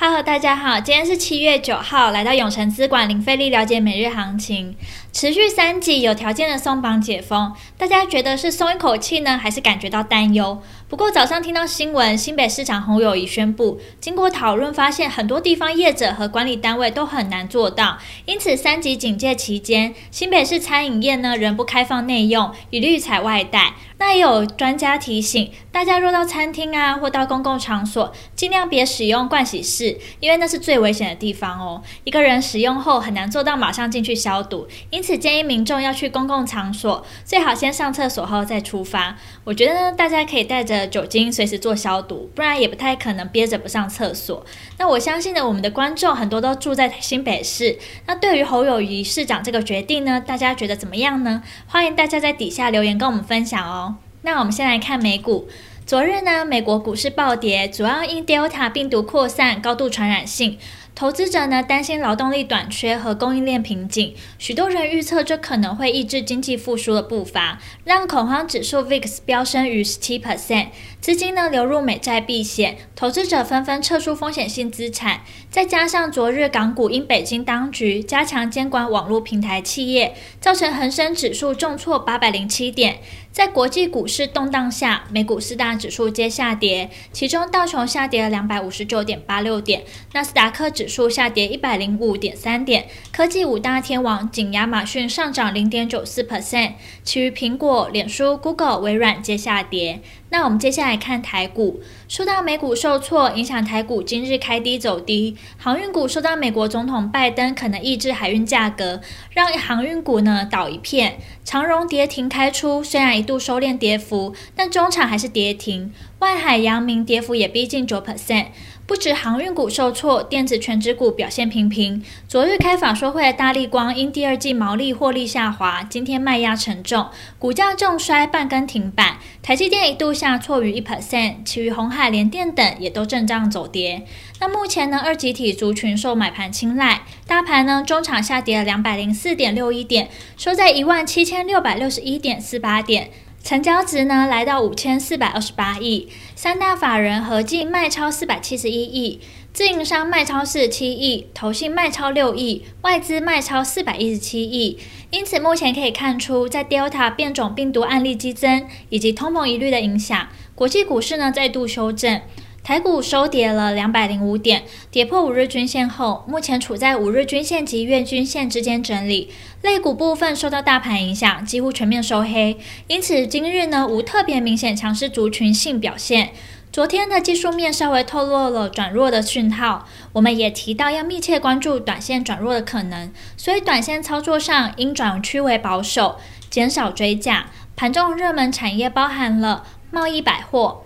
Hello，大家好，今天是七月九号，来到永城资管零费力了解每日行情。持续三级有条件的松绑解封，大家觉得是松一口气呢，还是感觉到担忧？不过早上听到新闻，新北市长侯友宜宣布，经过讨论发现，很多地方业者和管理单位都很难做到，因此三级警戒期间，新北市餐饮业呢仍不开放内用，一律采外带。那也有专家提醒，大家若到餐厅啊或到公共场所，尽量别使用盥洗室，因为那是最危险的地方哦。一个人使用后很难做到马上进去消毒，因此建议民众要去公共场所，最好先上厕所后再出发。我觉得呢，大家可以带着酒精随时做消毒，不然也不太可能憋着不上厕所。那我相信呢，我们的观众很多都住在新北市，那对于侯友谊市长这个决定呢，大家觉得怎么样呢？欢迎大家在底下留言跟我们分享哦。那我们先来看美股。昨日呢，美国股市暴跌，主要因 Delta 病毒扩散、高度传染性。投资者呢担心劳动力短缺和供应链瓶颈，许多人预测这可能会抑制经济复苏的步伐，让恐慌指数 VIX 飙升逾十七 percent，资金呢流入美债避险，投资者纷纷撤出风险性资产。再加上昨日港股因北京当局加强监管网络平台企业，造成恒生指数重挫八百零七点。在国际股市动荡下，美股四大指数皆下跌，其中道琼下跌了两百五十九点八六点，纳斯达克指数数下跌一百零五点三点，科技五大天王仅亚马逊上涨零点九四 percent，其余苹果、脸书、Google、微软皆下跌。那我们接下来看台股，受到美股受挫影响，台股今日开低走低。航运股受到美国总统拜登可能抑制海运价格，让航运股呢倒一片。长荣跌停开出，虽然一度收敛跌幅，但中场还是跌停。外海、阳明跌幅也逼近九 percent。不止航运股受挫，电子权值股表现平平。昨日开法说会的大立光因第二季毛利获利下滑，今天卖压沉重，股价重摔半根停板。台积电一度下挫逾一 percent，其余红海、联电等也都震荡走跌。那目前呢，二极体族群受买盘青睐，大盘呢中场下跌了两百零四点六一点，收在一万七千六百六十一点四八点。成交值呢来到五千四百二十八亿，三大法人合计卖超四百七十一亿，自营商卖超四十七亿，投信卖超六亿，外资卖超四百一十七亿。因此，目前可以看出，在 Delta 变种病毒案例激增以及通膨疑虑的影响，国际股市呢再度修正。台股收跌了两百零五点，跌破五日均线后，目前处在五日均线及月均线之间整理。类股部分受到大盘影响，几乎全面收黑，因此今日呢无特别明显强势族群性表现。昨天的技术面稍微透露了转弱的讯号，我们也提到要密切关注短线转弱的可能，所以短线操作上应转趋为保守，减少追价。盘中热门产业包含了贸易百货。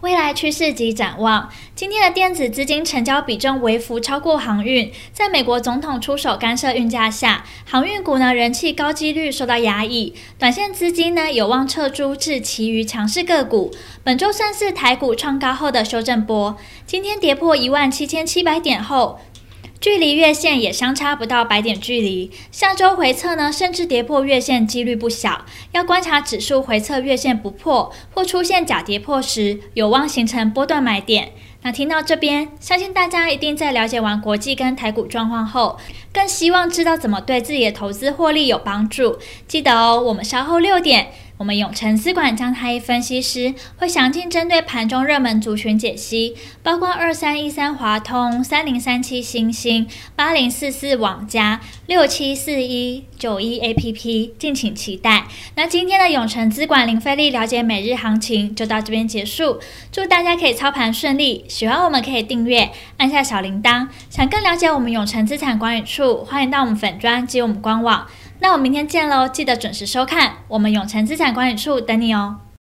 未来趋势及展望，今天的电子资金成交比重微幅超过航运，在美国总统出手干涉运价下，航运股呢人气高几率受到压抑，短线资金呢有望撤出至其余强势个股。本周算是台股创高后的修正波，今天跌破一万七千七百点后。距离月线也相差不到百点距离，下周回测呢，甚至跌破月线几率不小。要观察指数回测月线不破或出现假跌破时，有望形成波段买点。那听到这边，相信大家一定在了解完国际跟台股状况后，更希望知道怎么对自己的投资获利有帮助。记得哦，我们稍后六点。我们永诚资管张太一分析师会详尽针对盘中热门族群解析，包括二三一三华通、三零三七星星、八零四四网家、六七四一九一 APP，敬请期待。那今天的永诚资管零费力了解每日行情就到这边结束，祝大家可以操盘顺利。喜欢我们可以订阅，按下小铃铛。想更了解我们永诚资产管理处，欢迎到我们粉专及我们官网。那我明天见喽！记得准时收看，我们永诚资产管理处等你哦。